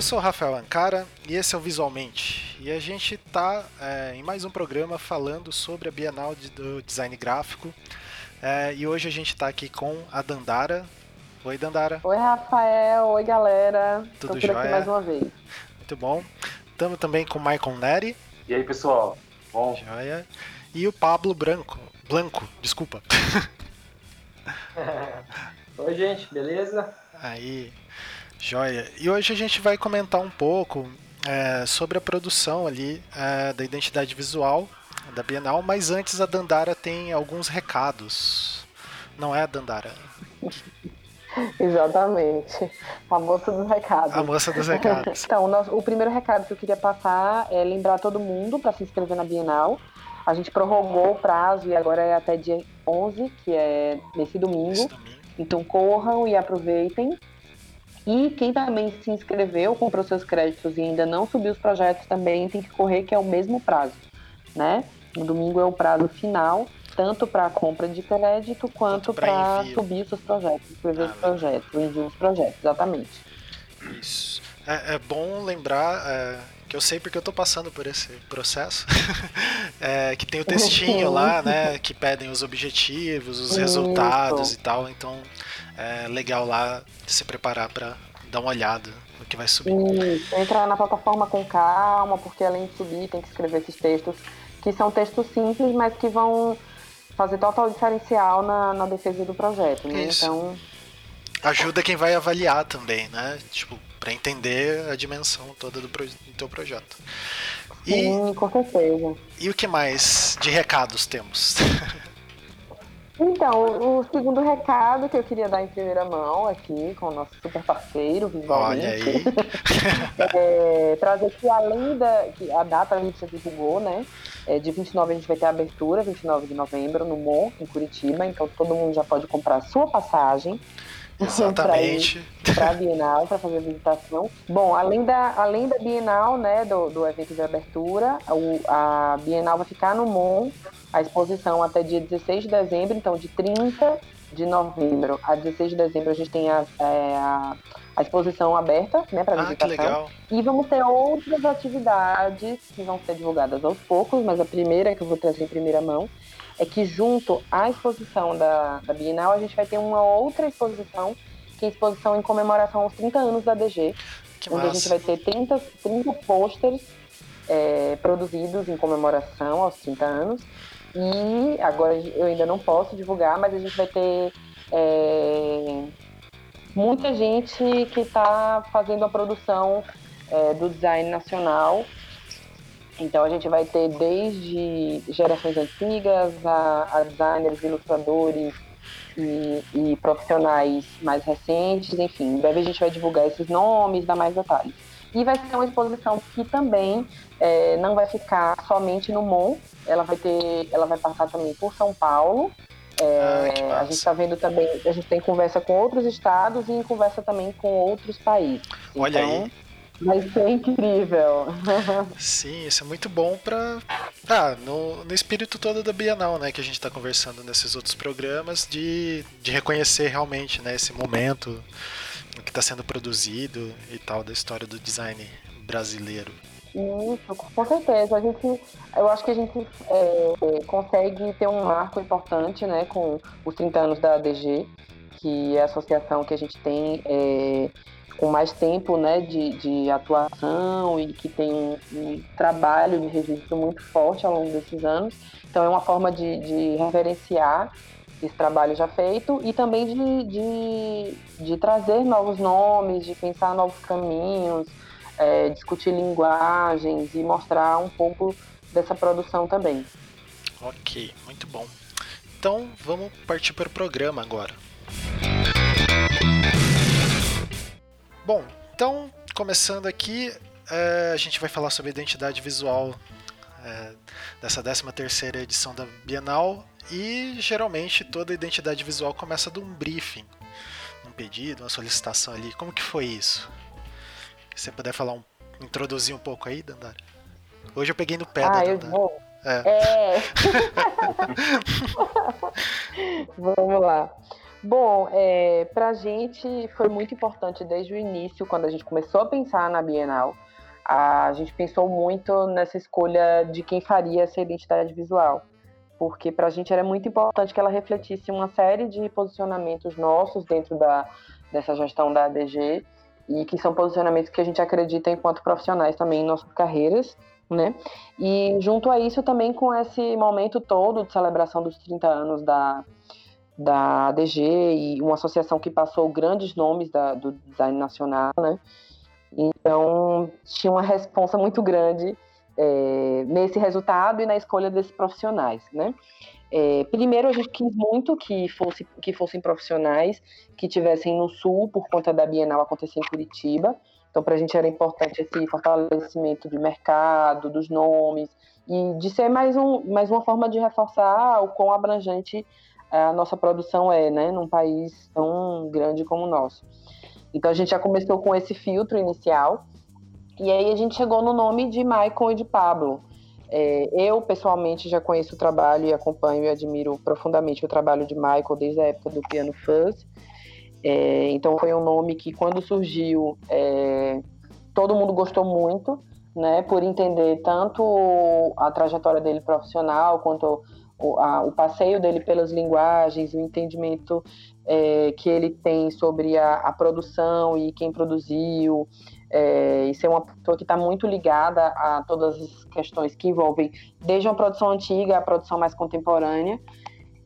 Eu sou o Rafael Ancara e esse é o Visualmente. E a gente está é, em mais um programa falando sobre a Bienal de, do Design Gráfico. É, e hoje a gente está aqui com a Dandara. Oi, Dandara. Oi, Rafael. Oi, galera. Tudo Tô por aqui mais uma vez. Muito bom. Estamos também com o Michael Neri. E aí, pessoal? Bom? Joia. E o Pablo Branco. Blanco, desculpa. Oi, gente, beleza? Aí, joia. E hoje a gente vai comentar um pouco é, sobre a produção ali é, da identidade visual da Bienal, mas antes a Dandara tem alguns recados. Não é, Dandara? Exatamente. A moça dos recados. A moça dos recados. então, o, o primeiro recado que eu queria passar é lembrar todo mundo para se inscrever na Bienal. A gente prorrogou o prazo e agora é até dia 11, que é nesse domingo. Esse domingo. Então corram e aproveitem. E quem também se inscreveu, comprou seus créditos e ainda não subiu os projetos também tem que correr, que é o mesmo prazo, né? No domingo é o prazo final, tanto para a compra de crédito quanto para subir os seus projetos, escrever Ah, os projetos, o envio dos projetos, exatamente. Isso. É, é bom lembrar é, que eu sei porque eu tô passando por esse processo. é, que tem o textinho lá, né? Que pedem os objetivos, os Isso. resultados e tal. Então é legal lá se preparar para dar uma olhada no que vai subir. Isso, entrar na plataforma com calma, porque além de subir, tem que escrever esses textos, que são textos simples, mas que vão fazer total diferencial na, na defesa do projeto, né? Isso. Então, Ajuda quem vai avaliar também, né? Tipo, para entender a dimensão toda do, pro, do teu projeto. E, sim, com certeza. e o que mais de recados temos? Então, o, segundo recado que eu queria dar em primeira mão aqui com o nosso super parceiro, visualmente, Olha aí. é, trazer que além da que a data a gente já divulgou, né? É, de 29 a gente vai ter a abertura, 29 de novembro, no MON, em Curitiba, então todo mundo já pode comprar a sua passagem. Exatamente. para a Bienal, para fazer a visitação. Bom, além da, além da Bienal, né, do, do evento de abertura, o, a Bienal vai ficar no MON, a exposição até dia 16 de dezembro, então de 30 de novembro a 16 de dezembro a gente tem a, é, a, a exposição aberta, né, para Ah, que visitação. legal. E vamos ter outras atividades que vão ser divulgadas aos poucos, mas a primeira que eu vou trazer em primeira mão é que junto à exposição da, da Bienal, a gente vai ter uma outra exposição, que é a exposição em comemoração aos 30 anos da DG, Que onde a gente massa. vai ter 30, 30 pôsteres é, produzidos em comemoração aos 30 anos. E agora eu ainda não posso divulgar, mas a gente vai ter é, muita gente que está fazendo a produção é, do design nacional. Então a gente vai ter desde gerações antigas a, a designers, ilustradores e, e profissionais mais recentes, enfim. Em breve a gente vai divulgar esses nomes, dar mais detalhes. E vai ser uma exposição que também é, não vai ficar somente no MON, ela vai ter, ela vai passar também por São Paulo. É, Ah, a gente está vendo também, a gente tem conversa com outros estados e em conversa também com outros países. Olha então, aí. Vai ser incrível. Sim, isso é muito bom pra. Ah, no, no espírito todo da Bienal, né? Que a gente tá conversando nesses outros programas, de, de reconhecer realmente né, esse momento, que está sendo produzido e tal, da história do design brasileiro. Isso, com certeza. A gente, eu acho que a gente é, é, consegue ter um marco importante né, com os 30 anos da ADG, que é a associação que a gente tem é, com mais tempo né, de, de atuação e que tem um, trabalho de registro muito forte ao longo desses anos. Então é uma forma de, de reverenciar esse trabalho já feito e também de, de, de trazer novos nomes, de pensar novos caminhos, é, discutir linguagens e mostrar um pouco dessa produção também. Ok, muito bom. Então vamos partir para o programa agora. Bom, então começando aqui, é, a gente vai falar sobre a identidade visual é, dessa 13 terceira edição da Bienal e geralmente toda identidade visual começa de um briefing, um pedido, uma solicitação ali. Como que foi isso? Se você puder falar um, introduzir um pouco aí, Dandara. Hoje eu peguei no pé da Ah, eu Dandara. vou. É. É. Vamos lá. Bom, é, para a gente foi muito importante desde o início, quando a gente começou a pensar na Bienal, a gente pensou muito nessa escolha de quem faria essa identidade visual, porque para a gente era muito importante que ela refletisse uma série de posicionamentos nossos dentro da, dessa gestão da ADG e que são posicionamentos que a gente acredita enquanto profissionais também em nossas carreiras, né? E junto a isso também com esse momento todo de celebração dos 30 anos da da ADG e uma associação que passou grandes nomes da, do design nacional, né? Então tinha uma responsa muito grande é, nesse resultado e na escolha desses profissionais, né? É, primeiro a gente quis muito que, fosse, que fossem profissionais que tivessem no sul por conta da Bienal acontecer em Curitiba. Então para a gente era importante esse fortalecimento de mercado, dos nomes e de ser mais, um, mais uma forma de reforçar o quão abrangente a nossa produção é, né, num país tão grande como o nosso. Então a gente já começou com esse filtro inicial, e aí a gente chegou no nome de Michael e de Pablo. É, eu, pessoalmente, já conheço o trabalho e acompanho e admiro profundamente o trabalho de Michael desde a época do Piano Fuzz. É, então foi um nome que, quando surgiu, é, todo mundo gostou muito, né, por entender tanto a trajetória dele profissional quanto o, a, o passeio dele pelas linguagens, o entendimento é, que ele tem sobre a, a produção e quem produziu, é, e ser uma pessoa que está muito ligada a todas as questões que envolvem desde uma produção antiga à produção mais contemporânea.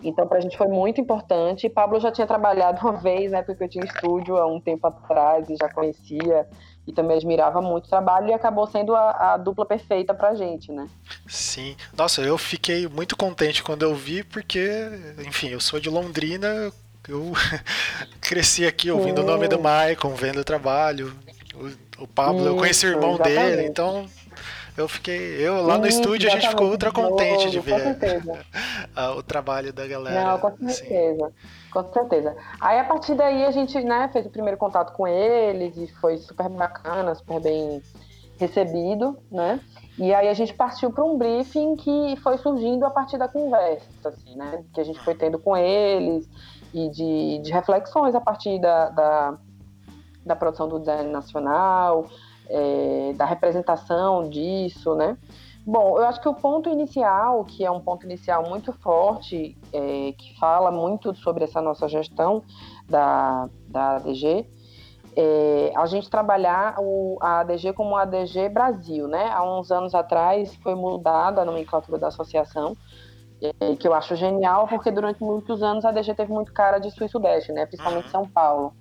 Então, para a gente foi muito importante. Pablo já tinha trabalhado uma vez, né, porque eu tinha estúdio há um tempo atrás e já conhecia e também admirava muito o trabalho e acabou sendo a, a dupla perfeita para a gente, né? Sim. Nossa, eu fiquei muito contente quando eu vi, porque, enfim, eu sou de Londrina, eu cresci aqui ouvindo Sim. o nome do Maicon, vendo o trabalho. O, o Pablo, Isso, eu conheci o irmão exatamente. dele, então eu fiquei. Eu lá no estúdio a gente ficou ultra contente de ver o trabalho da galera. Não, com certeza. Assim. Com certeza. Aí a partir daí a gente né, fez o primeiro contato com eles e foi super bacana, super bem recebido, né? E aí a gente partiu para um briefing que foi surgindo a partir da conversa, assim, né? Que a gente foi tendo com eles e de, de reflexões a partir da, da, da produção do design nacional, é, da representação disso, né? Bom, eu acho que o ponto inicial, que é um ponto inicial muito forte, é, que fala muito sobre essa nossa gestão da, da ADG, é a gente trabalhar o, a ADG como ADG Brasil, né? Há uns anos atrás foi mudada a nomenclatura da associação, é, que eu acho genial, porque durante muitos anos a ADG teve muito cara de sul e sudeste, né? Principalmente São Paulo.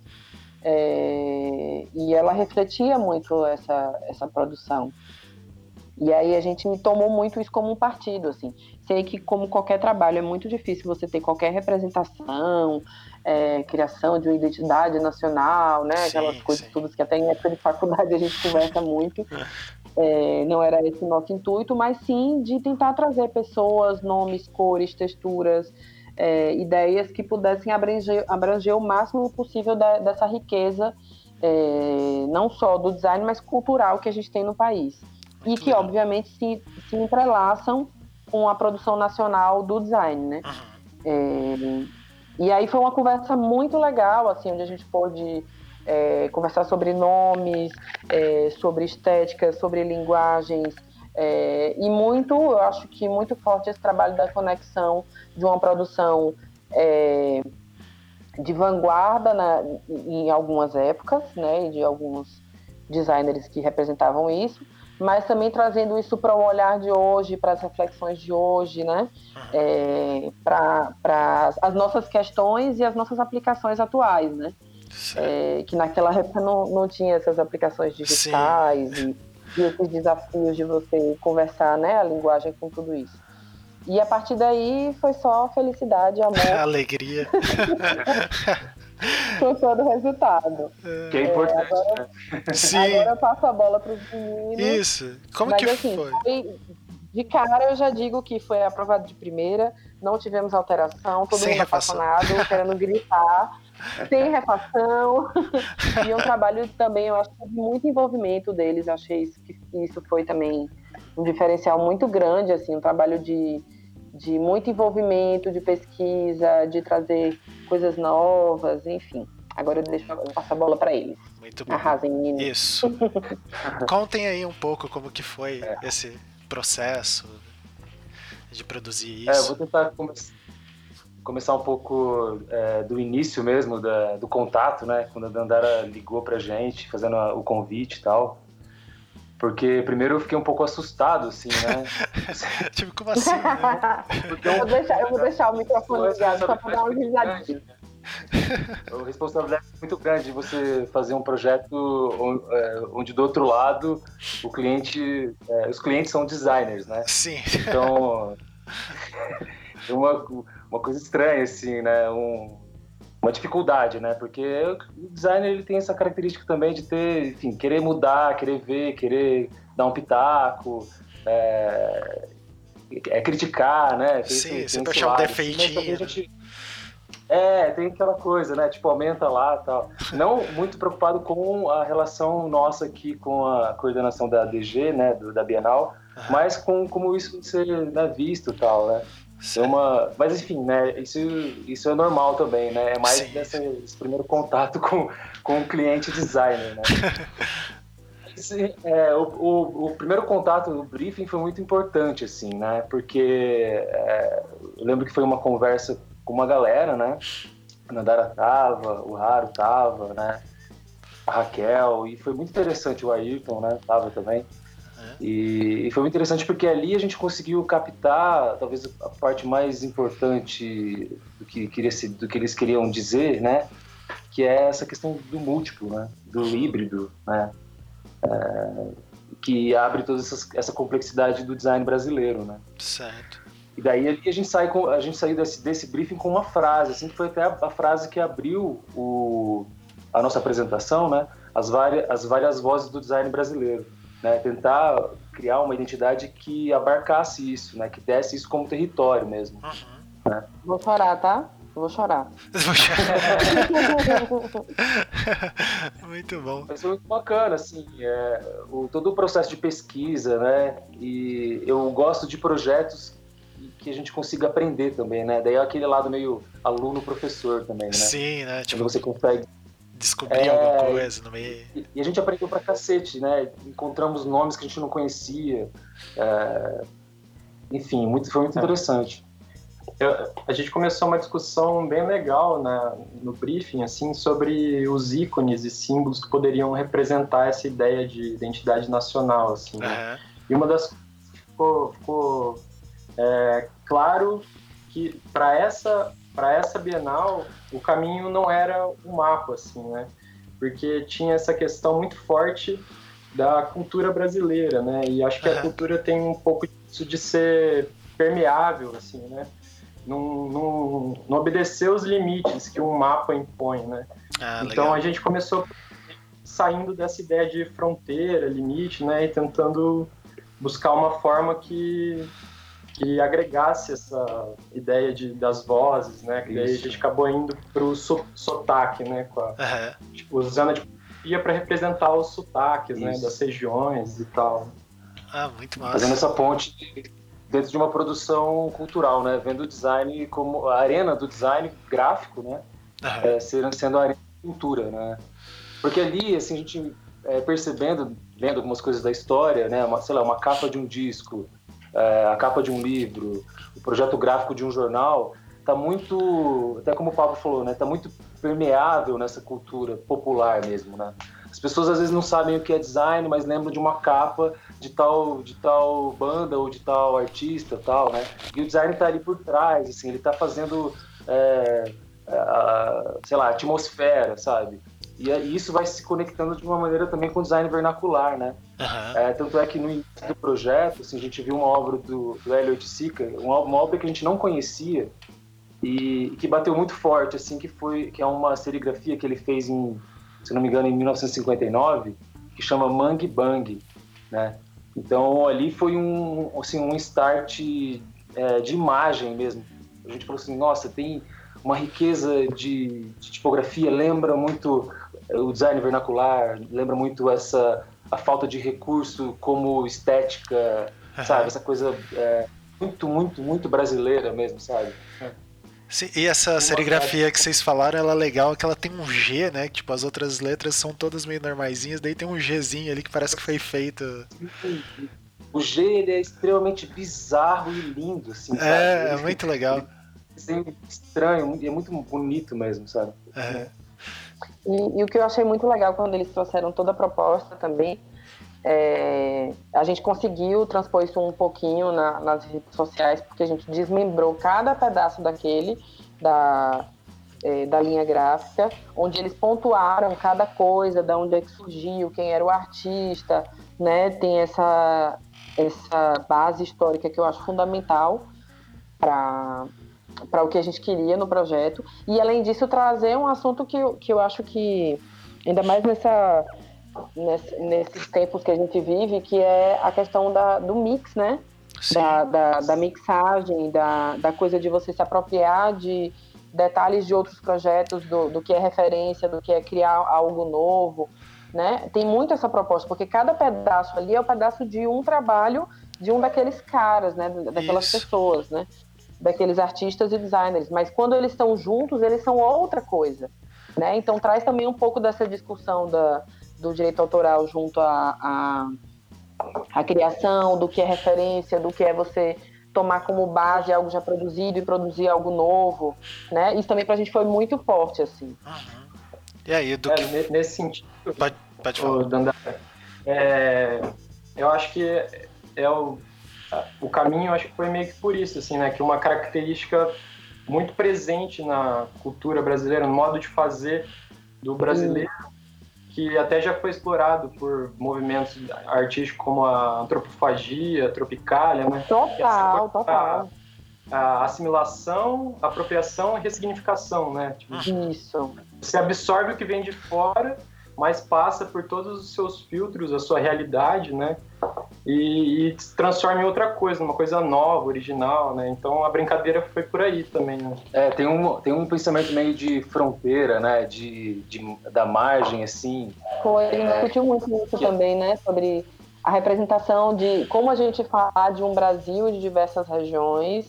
É, e ela refletia muito essa, essa produção. E aí a gente me tomou muito isso como um partido, assim. Sei que como qualquer trabalho é muito difícil você ter qualquer representação, é, criação de uma identidade nacional, né? Sim, Aquelas coisas sim. todas que até em época de faculdade a gente conversa muito. É, não era esse o nosso intuito, mas sim de tentar trazer pessoas, nomes, cores, texturas, é, ideias que pudessem abranger, abranger o máximo possível da, dessa riqueza, é, não só do design, mas cultural que a gente tem no país. E que, obviamente, se, se entrelaçam com a produção nacional do design, né? É, e aí foi uma conversa muito legal, assim, onde a gente pôde é, conversar sobre nomes, é, sobre estética, sobre linguagens, é, e muito, eu acho que muito forte esse trabalho da conexão de uma produção é, de vanguarda na, em algumas épocas, né, de alguns designers que representavam isso, mas também trazendo isso para o olhar de hoje, para as reflexões de hoje, né, é, para as nossas questões e as nossas aplicações atuais, né, é, que naquela época não, não tinha essas aplicações digitais Sim. e e esses desafios de você conversar, né, a linguagem com tudo isso. E a partir daí foi só felicidade, amor. Alegria. foi todo o resultado. Que é importante. É, agora, né? Sim. agora eu passo a bola para os meninos. Isso. Como mas, que assim, foi? foi? De cara eu já digo que foi aprovado de primeira, não tivemos alteração, todo Sem mundo apaixonado, querendo gritar sem refação. e um trabalho também, eu acho que de muito envolvimento deles. Eu achei isso, que isso foi também um diferencial muito grande, assim, um trabalho de, de muito envolvimento, de pesquisa, de trazer coisas novas, enfim. Agora eu deixo eu passo a bola para eles. Muito bom. Arrasem, meninos. Isso. Contem aí um pouco como que foi é. esse processo de produzir isso. É, eu vou tentar come começar um pouco é, do início mesmo, da, do contato, né? Quando a Dandara ligou pra gente, fazendo a, o convite e tal. Porque primeiro eu fiquei um pouco assustado, assim, né? tipo, como assim? Né? eu, vou deixar, eu vou deixar o microfone ligado só pra dar uma risadinha. A responsabilidade é muito grande de você fazer um projeto é, onde do outro lado o cliente, é, os clientes são designers, né? Sim. Então é uma, uma coisa estranha assim, né? Um, uma dificuldade, né? Porque o designer ele tem essa característica também de ter, enfim, querer mudar, querer ver, querer dar um pitaco, é, é criticar, né? Tem Sim, esse, sempre achar um defeitinho. Gente, é, tem aquela coisa, né? Tipo, aumenta lá tal. Não muito preocupado com a relação nossa aqui com a coordenação da DG, né? Do, da Bienal, mas com como isso ser né, visto e tal, né? É uma, mas enfim, né? Isso, isso é normal também, né? É mais desse, esse primeiro contato com, com o cliente designer, né? Esse, é, o, o, o, primeiro contato, o briefing foi muito importante, assim, né? Porque é, eu lembro que foi uma conversa com uma galera, né? A Nandara tava, o Raro tava, né? A Raquel, e foi muito interessante o Ayrton, né? Tava também. E, e, foi muito interessante porque ali a gente conseguiu captar talvez a parte mais importante do que, queria do que eles queriam dizer, né? Que é essa questão do múltiplo, né? Do híbrido, né? É, que abre toda essa, essa complexidade do design brasileiro, né? Certo. E daí a gente, sai com, a gente saiu desse, desse briefing com uma frase, assim, que foi até a, a frase que abriu o, a nossa apresentação, né? As várias, as várias vozes do design brasileiro. Né? Tentar criar uma identidade que abarcasse isso, né? Que desse isso como território mesmo. Uhum. Né? Vou chorar, tá? Vou chorar. Vou chorar. muito bom. Mas foi muito bacana, assim, é, o, todo o processo de pesquisa, né? E eu gosto de projetos que a gente consiga aprender também, né? Daí é aquele lado meio aluno-professor também, né? Sim, né? Tipo, Quando você consegue descobrir é, alguma coisa no meio. E, e, a gente aprendeu pra cacete, né? Encontramos nomes que a gente não conhecia. É, enfim, muito, foi muito é. interessante. Eu, a gente começou uma discussão bem legal né, no briefing, assim, sobre os ícones e símbolos que poderiam representar essa ideia de identidade nacional, assim. Né? E uma das coisas que ficou, ficou é, claro que para essa para essa Bienal o caminho não era o mapa assim, né? Porque tinha essa questão muito forte da cultura brasileira, né? E acho que a cultura tem um pouco disso de ser permeável, assim, né? Não, não, não obedecer os limites que um mapa impõe, né? Ah, então a gente começou saindo dessa ideia de fronteira, limite, né? E tentando buscar uma forma que que agregasse essa ideia de, das vozes, né? Que daí a gente acabou indo pro so, sotaque, né? Com a, uhum. tipo, usando a tipografia para representar os sotaques, né, Isso. né? Das regiões e tal. Ah, muito massa. Fazendo essa ponte dentro de uma produção cultural, né? Vendo o design como a arena do design gráfico, né? Uhum. É, sendo, sendo a arena de cultura, né? Porque ali, assim, a gente é, percebendo, vendo algumas coisas da história, né? Uma, sei lá, uma capa de um disco, é, a capa de um livro, o projeto gráfico de um jornal, está muito, até como o Pablo falou, né, está muito permeável nessa cultura popular mesmo, né? As pessoas às vezes não sabem o que é design, mas lembram de uma capa de tal, de tal banda ou de tal artista, tal, né? E o design está ali por trás, assim, ele está fazendo, é, a, sei lá, atmosfera, sabe? E, e, isso vai se conectando de uma maneira também com o design vernacular, né? Uhum. É, tanto é que no início do projeto, assim, a gente viu uma obra do, do Elliot Sica, uma, uma, obra que a gente não conhecia e, e, que bateu muito forte, assim, que foi que é uma serigrafia que ele fez em, se não me engano, em 1959, que chama Mangue Bang, né? Então ali foi um, assim, um start é, de imagem mesmo. A gente falou assim, nossa, tem uma riqueza de, de tipografia, lembra muito o design vernacular, lembra muito essa a falta de recurso como estética, sabe? Essa coisa é, muito, muito, muito brasileira mesmo, sabe? Sim, e essa serigrafia que vocês falaram, ela é legal, que ela tem um G, né? Tipo, as outras letras são todas meio normaisinhas, daí tem um Gzinho ali que parece que foi feito. O G ele é extremamente bizarro e lindo, assim. É, é muito legal. É estranho, é muito bonito mesmo, sabe? É. E, e, o que eu achei muito legal quando eles trouxeram toda a proposta também, é, a gente conseguiu transpor isso um pouquinho na, nas redes sociais, porque a gente desmembrou cada pedaço daquele, da, é, da linha gráfica, onde eles pontuaram cada coisa, da onde é que surgiu, quem era o artista, né? Tem essa, essa base histórica que eu acho fundamental para para o que a gente queria no projeto. E, além disso, trazer um assunto que, que eu acho que, ainda mais nessa, nesse, nesses tempos que a gente vive, que é a questão da, do mix, né? Da, da, da, mixagem, da, da coisa de você se apropriar de detalhes de outros projetos, do, do que é referência, do que é criar algo novo, né? Tem muito essa proposta, porque cada pedaço ali é o um pedaço de um trabalho de um daqueles caras, né? Daquelas Isso. pessoas, né? Daqueles artistas e designers, mas quando eles estão juntos, eles são outra coisa, né? Então traz também um pouco dessa discussão da, do direito autoral junto à a, a, a, criação, do que é referência, do que é você tomar como base algo já produzido e produzir algo novo, né? Isso também para a gente foi muito forte, assim. Uhum. E aí, do é, que... Nesse sentido... Pode, pode falar. é, eu acho que é o o caminho acho que foi meio que por isso, assim, né? Que uma característica muito presente na cultura brasileira, no modo de fazer do brasileiro, que até já foi explorado por movimentos artísticos como a antropofagia, a tropicália, né? Total, total. A, a assimilação, apropriação e ressignificação, né? Tipo, Isso. Você absorve o que vem de fora mas passa por todos os seus filtros, a sua realidade, né? E, e se transforma em outra coisa, uma coisa nova, original, né? Então a brincadeira foi por aí também, né? É, tem um, tem um pensamento meio de fronteira, né? De, de da margem, assim. Foi, ele é, discutiu muito isso que... também, né? Sobre a representação de como a gente falar de um Brasil de diversas regiões,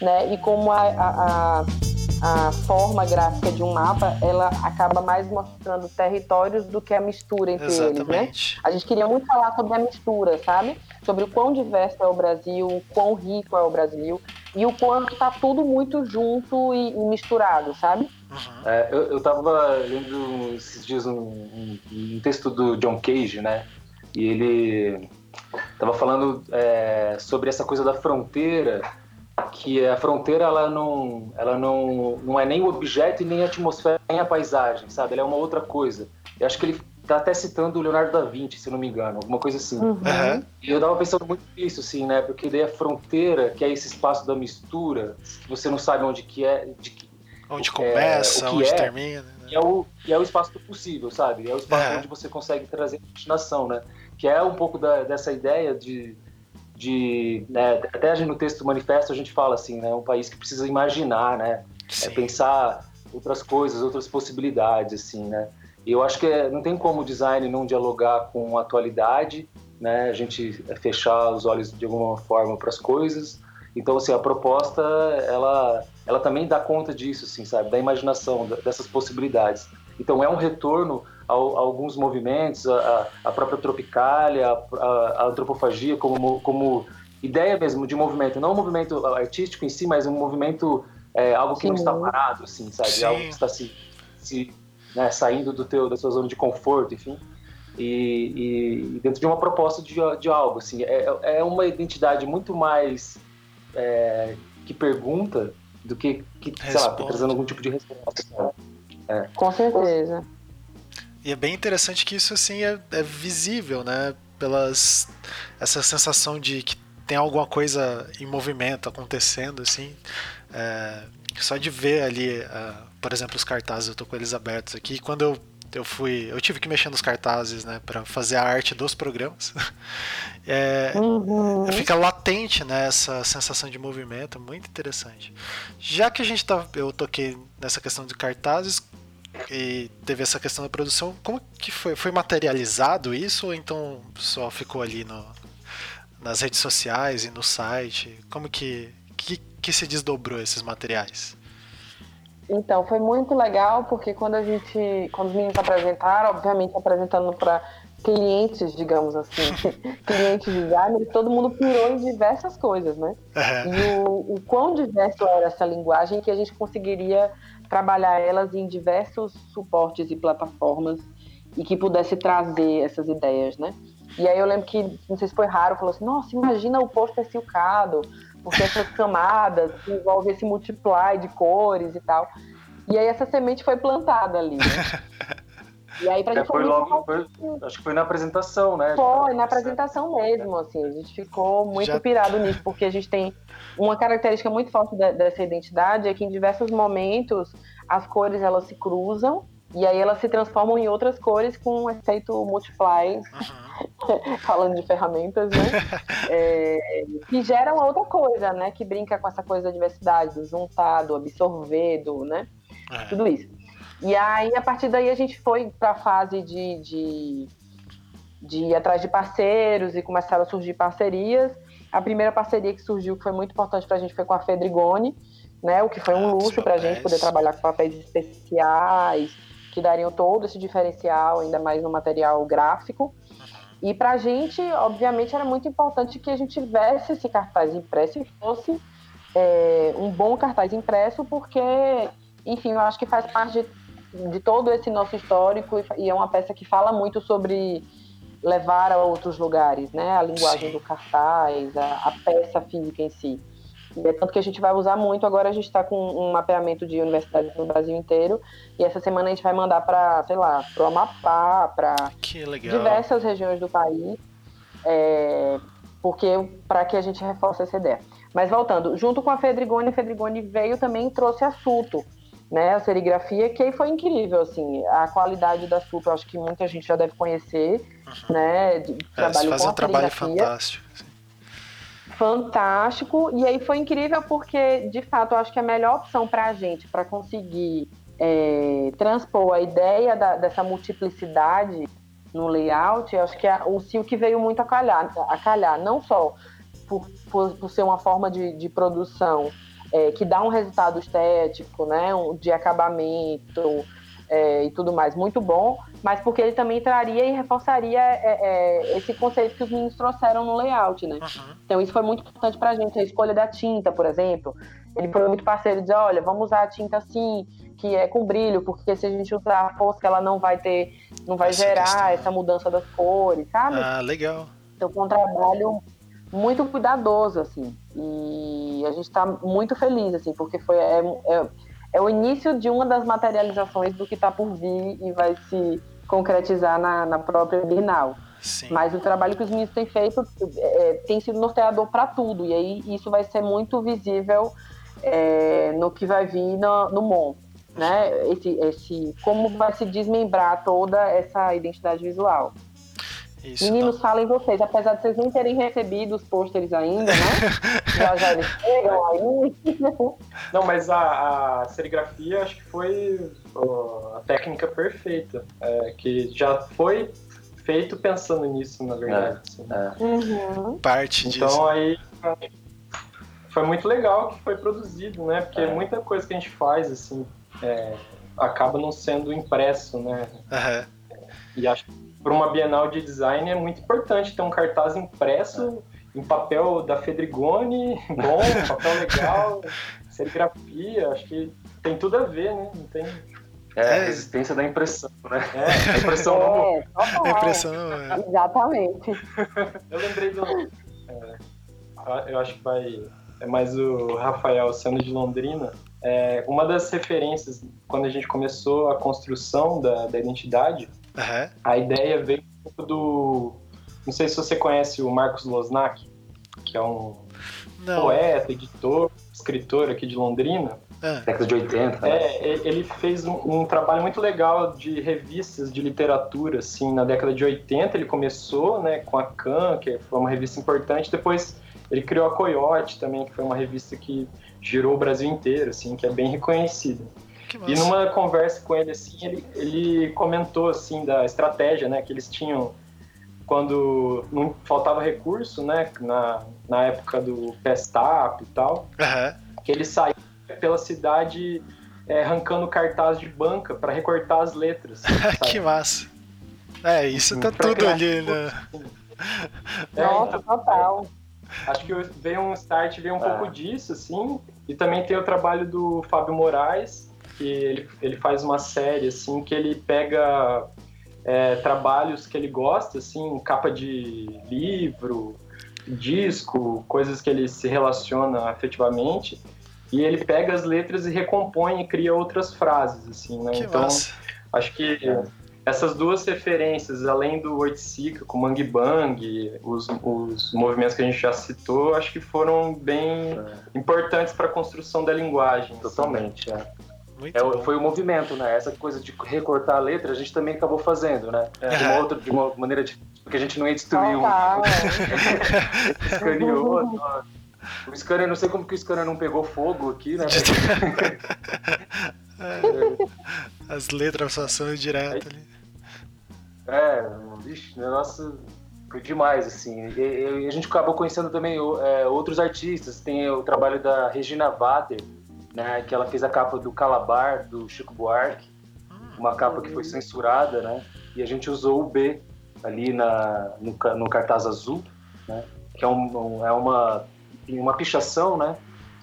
né? E como a, a, a a forma gráfica de um mapa, ela acaba mais mostrando territórios do que a mistura entre Exatamente. eles, né? A gente queria muito falar sobre a mistura, sabe? Sobre o quão diverso é o Brasil, o quão rico é o Brasil e o quanto tá tudo muito junto e, e misturado, sabe? Uhum. É, eu, eu tava lendo esses dias um, um, um, texto do John Cage, né? E ele tava falando é, sobre essa coisa da fronteira que a fronteira ela não, ela não, não é nem o objeto e nem a atmosfera, nem a paisagem, sabe? Ela é uma outra coisa. Eu acho que ele tá até citando o Leonardo da Vinci, se não me engano, alguma coisa assim. Uhum. E eu tava pensando muito nisso, assim, né? Porque daí a fronteira, que é esse espaço da mistura, que você não sabe onde que é, de, onde começa, é, onde é, termina. Né? E é, o, e é o espaço do possível, sabe? É o espaço onde você consegue trazer a imaginação, né? Que é um pouco da, dessa ideia de de né, até no texto do manifesto a gente fala assim, né, um país que precisa imaginar, né, é pensar outras coisas, outras possibilidades, assim, né. E eu acho que é, não tem como o design não dialogar com a atualidade, né, a gente fechar os olhos de alguma forma para as coisas. Então, assim, a proposta ela ela também dá conta disso, assim, sabe, da imaginação, dessas possibilidades. Então, é um retorno a, a alguns movimentos, a, a própria tropicália, a, a, antropofagia como, como ideia mesmo de movimento, não um movimento artístico em si, mas um movimento, é, algo que Sim. não está parado, assim, sabe? Sim. Algo que está se, se né, saindo do teu, da sua zona de conforto, enfim. E, e dentro de uma proposta de, de algo, assim, é, é uma identidade muito mais é, que pergunta do que, que sei lá, trazendo algum tipo de resposta. É. Com certeza. E é bem interessante que isso assim é, é visível, né? Pelas essa sensação de que tem alguma coisa em movimento acontecendo, assim. É, só de ver ali, uh, por exemplo, os cartazes, eu tô com eles abertos aqui. Quando eu, eu fui, eu tive que mexer nos cartazes, né, para fazer a arte dos programas. é, uhum. Fica latente, né, essa sensação de movimento, muito interessante. Já que a gente tá, eu toquei nessa questão de cartazes, e teve essa questão da produção. Como que foi? Foi materializado isso ou então só ficou ali no, nas redes sociais e no site? Como que, que, que se desdobrou esses materiais? Então, foi muito legal porque quando a gente, quando os meninos apresentaram, obviamente apresentando para clientes, digamos assim, clientes designers, todo mundo pirou em diversas coisas, né? Uhum. E o, o quão diverso era essa linguagem que a gente conseguiria trabalhar elas em diversos suportes e plataformas e que pudesse trazer essas ideias, né? E aí eu lembro que, não sei se foi raro, falou assim, nossa, imagina o pôster silcado, porque essas camadas envolve esse multiply de cores e tal. E aí essa semente foi plantada ali, né? E aí pra é, gente foi logo, foi, acho que foi na apresentação, né? Foi, na apresentação mesmo, assim, a gente ficou muito Já... pirado nisso, porque a gente tem uma característica muito forte dessa identidade é que em diversos momentos as cores elas se cruzam e aí elas se transformam em outras cores com um efeito multiply, uhum. falando de ferramentas, né? é, que geram outra coisa, né? Que brinca com essa coisa da diversidade, do juntado, absorver, do, né? É. Tudo isso. E aí, a partir daí, a gente foi para a fase de, de, de ir atrás de parceiros e começaram a surgir parcerias. A primeira parceria que surgiu, que foi muito importante para a gente, foi com a Fedrigone, né? O que foi um ah, luxo para a gente poder trabalhar com papéis especiais, que dariam todo esse diferencial, ainda mais no material gráfico. E para a gente, obviamente, era muito importante que a gente tivesse esse cartaz impresso e fosse é, um bom cartaz impresso, porque, enfim, eu acho que faz parte de, de todo esse nosso histórico e é uma peça que fala muito sobre levar a outros lugares, né? A linguagem Sim. do cartaz, a, a peça física em si. É tanto que a gente vai usar muito. Agora a gente está com um mapeamento de universidades no Brasil inteiro. E essa semana a gente vai mandar para, sei lá, para o Amapá, para diversas regiões do país. É, porque para que a gente reforce essa ideia. Mas voltando, junto com a Fedrigone, a Fedrigone veio também e trouxe a Suto, né, a serigrafia, que foi incrível, assim, a qualidade da Suto, acho que muita gente já deve conhecer, uhum. né, de, é, trabalho com um trabalho fantástico. Sim fantástico. E aí foi incrível porque, de fato, eu acho que a melhor opção para a gente, para conseguir é, transpor a ideia da, dessa multiplicidade no layout, eu acho que a, o Silk veio muito a calhar, a calhar não só por, por, por ser uma forma de, de produção é, que dá um resultado estético, né, um, de acabamento, é, e tudo mais, muito bom, mas porque ele também traria e reforçaria é, é, esse conceito que os meninos trouxeram no layout, né? Uhum. Então isso foi muito importante pra gente, a escolha da tinta, por exemplo. Ele foi muito parceiro de dizer, olha, vamos usar a tinta assim, que é com brilho, porque se a gente usar a fosca, ela não vai ter, não vai essa gerar questão. essa mudança das cores, sabe? Ah, legal. Então foi um trabalho muito cuidadoso, assim. E a gente está muito feliz, assim, porque foi é, é, é o início de uma das materializações do que está por vir e vai se concretizar na, na própria Bienal. Sim. Mas o trabalho que os meninos têm feito é, tem sido norteador para tudo, e aí isso vai ser muito visível é, no que vai vir no, no MON. Né? Esse, esse, como vai se desmembrar toda essa identidade visual. Isso, Meninos, tá. falem vocês, apesar de vocês nem terem recebido os pôsteres ainda, né? já já eles chegam aí. Não, mas a, a serigrafia acho que foi a técnica perfeita, é, que já foi feito pensando nisso, na verdade. É, assim. é. Uhum. Parte então, disso. Então aí foi muito legal que foi produzido, né? Porque é. muita coisa que a gente faz, assim, é, acaba não sendo impresso, né? Uhum. E acho que para uma Bienal de Design é muito importante ter um cartaz impresso em papel da Fedrigone, bom, papel legal, serigrafia, acho que tem tudo a ver, né? Não tem... É, a resistência da impressão, né? É, a impressão é, não... A impressão é. Exatamente. Eu lembrei do... É, eu acho que vai... É mais o Rafael sendo de Londrina. É, uma das referências, quando a gente começou a construção da, da identidade, Uhum. A ideia veio do. Não sei se você conhece o Marcos Losnak, que é um não. poeta, editor, escritor aqui de Londrina. É. Década de 80. Né? É, ele fez um, um, trabalho muito legal de revistas de literatura, assim, na década de 80 ele começou, né, com a Can, que foi uma revista importante, depois ele criou a Coyote também, que foi uma revista que girou o Brasil inteiro, assim, que é bem reconhecida. E numa conversa com ele, assim, ele, ele comentou, assim, da estratégia, né, que eles tinham quando não faltava recurso, né? Na, na época do Pestap e tal, uhum. que ele saiu pela cidade é, arrancando cartaz de banca para recortar as letras. que massa. É, isso tá tudo ali, né? É, Nossa, total. Acho que veio um start, veio um é. pouco disso, assim. E também tem o trabalho do Fábio Moraes, que ele, ele faz uma série, assim, que ele pega é, trabalhos que ele gosta, assim, capa de livro, disco, coisas que ele se relaciona afetivamente, e ele pega as letras e recompõe e cria outras frases, assim, né? Que então, massa. acho que essas duas referências, além do Oiticica, com Mangue Bang, os, os movimentos que a gente já citou, acho que foram bem é. importantes para a construção da linguagem. Totalmente, assim, né? é. É, foi o movimento, né? Essa coisa de recortar a letra, a gente também acabou fazendo, né? É. De uma outra, de uma maneira diferente, porque a gente não ia destruir um. Escaneou. o scanner, não sei como que o scanner não pegou fogo aqui, né? As letras passando direto ali. É, bicho, negócio foi demais, assim. E, e, a gente acabou conhecendo também é, outros artistas. Tem o trabalho da Regina Vater, né, que ela fez a capa do Calabar, do Chico Buarque, uma capa que foi censurada, né, e a gente usou o B ali na, no, no cartaz azul, né, que é, um, é uma, uma pichação, né,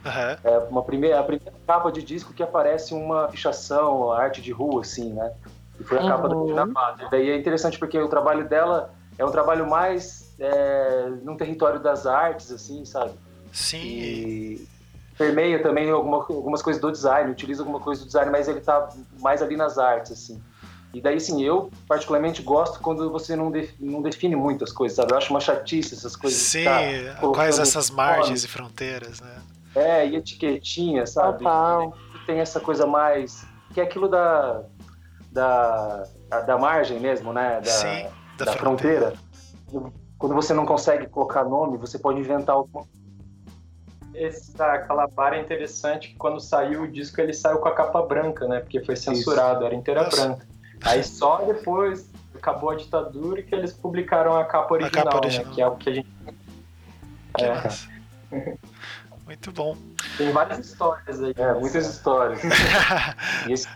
Uhum. É uma primeira, a primeira capa de disco que aparece uma pichação, arte de rua, assim, né? E foi a uhum. capa da Regina Padre. Daí é interessante porque o trabalho dela é um trabalho mais é, num território das artes, assim, sabe? Sim. E, permeia também alguma, algumas coisas do design, utiliza alguma coisa do design, mas ele tá mais ali nas artes, assim. E daí, assim, eu particularmente gosto quando você não, de, não define muito as coisas, sabe? Eu acho uma chatice essas coisas. Sim, tá quais essas margens e fronteiras, né? É, e etiquetinha, sabe? Total. Tem essa coisa mais... Que é aquilo da... Da, da margem mesmo, né? Da, Sim, da, da fronteira. fronteira. Quando você não consegue colocar nome, você pode inventar alguma esse da Calabar é interessante que quando saiu o disco ele saiu com a capa branca, né? Porque foi censurado, Isso. era inteira Nossa. branca. Aí só depois acabou a ditadura e que eles publicaram a capa original, a capa original. Né? Que é o que a gente. Que é. Muito bom. Tem várias histórias aí. É, muitas histórias. e esse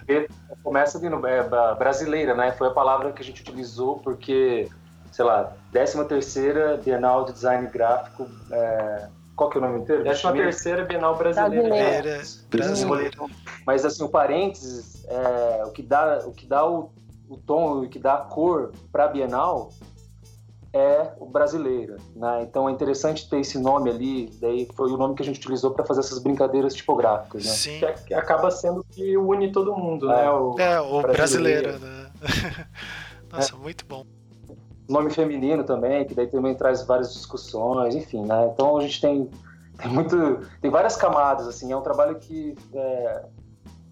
começa de é, brasileira, né? Foi a palavra que a gente utilizou porque, sei lá, 13 terceira Bienal de Design Gráfico é, qual que é o nome inteiro? Décima terceira Bienal Brasileira. Brasileira. Brasileira. Mas assim, o parênteses, é, o que dá, o, que dá o, o tom, o que dá a cor para a Bienal é o brasileiro, né? Então é interessante ter esse nome ali, daí foi o nome que a gente utilizou para fazer essas brincadeiras tipográficas, né? Sim. Que acaba sendo que une todo mundo, né? é. O é, o brasileiro, brasileiro né? Nossa, é. muito bom nome feminino também, que daí também traz várias discussões, enfim, né? Então a gente tem, tem muito, tem várias camadas, assim, é um trabalho que é,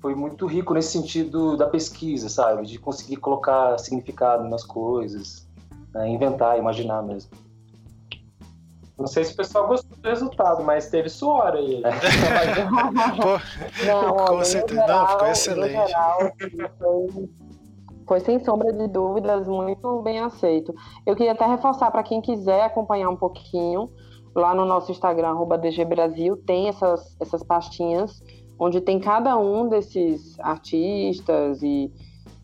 foi muito rico nesse sentido da pesquisa, sabe? De conseguir colocar significado nas coisas, né? inventar, imaginar mesmo. Não sei se o pessoal gostou do resultado, mas teve suor aí. não, com certeza. Não, ficou excelente. Geral, foi foi sem sombra de dúvidas muito bem aceito. Eu queria até reforçar para quem quiser acompanhar um pouquinho, lá no nosso Instagram, DGBrasil, tem essas, essas pastinhas onde tem cada um desses artistas e,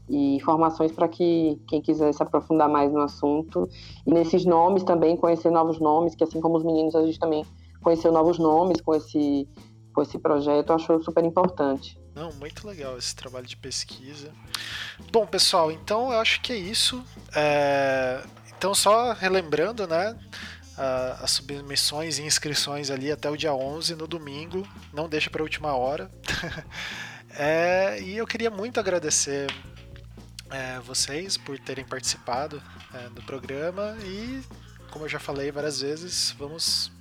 e informações para que quem quiser se aprofundar mais no assunto. E nesses nomes também, conhecer novos nomes, que assim como os meninos, a gente também conheceu novos nomes com esse, com esse projeto, eu acho super importante. Não, muito legal esse trabalho de pesquisa. Bom, pessoal, então eu acho que é isso. É... Então, só relembrando, né? as submissões e inscrições ali até o dia 11, no domingo. Não deixa para a última hora. é... E eu queria muito agradecer é, vocês por terem participado é, do programa e, como eu já falei várias vezes, vamos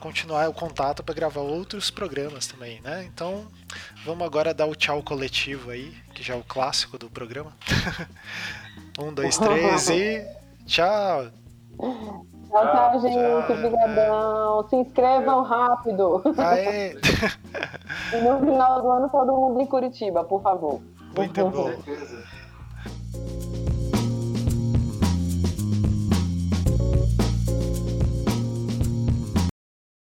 continuar o contato para gravar outros programas também, né? Então, vamos agora dar o tchau coletivo aí, que já é o clássico do programa. um, dois, três e tchau! Tchau, tchau, gente. Obrigadão. Se inscrevam rápido. Aê. e no final do ano, todo mundo em Curitiba, por favor. Muito bom.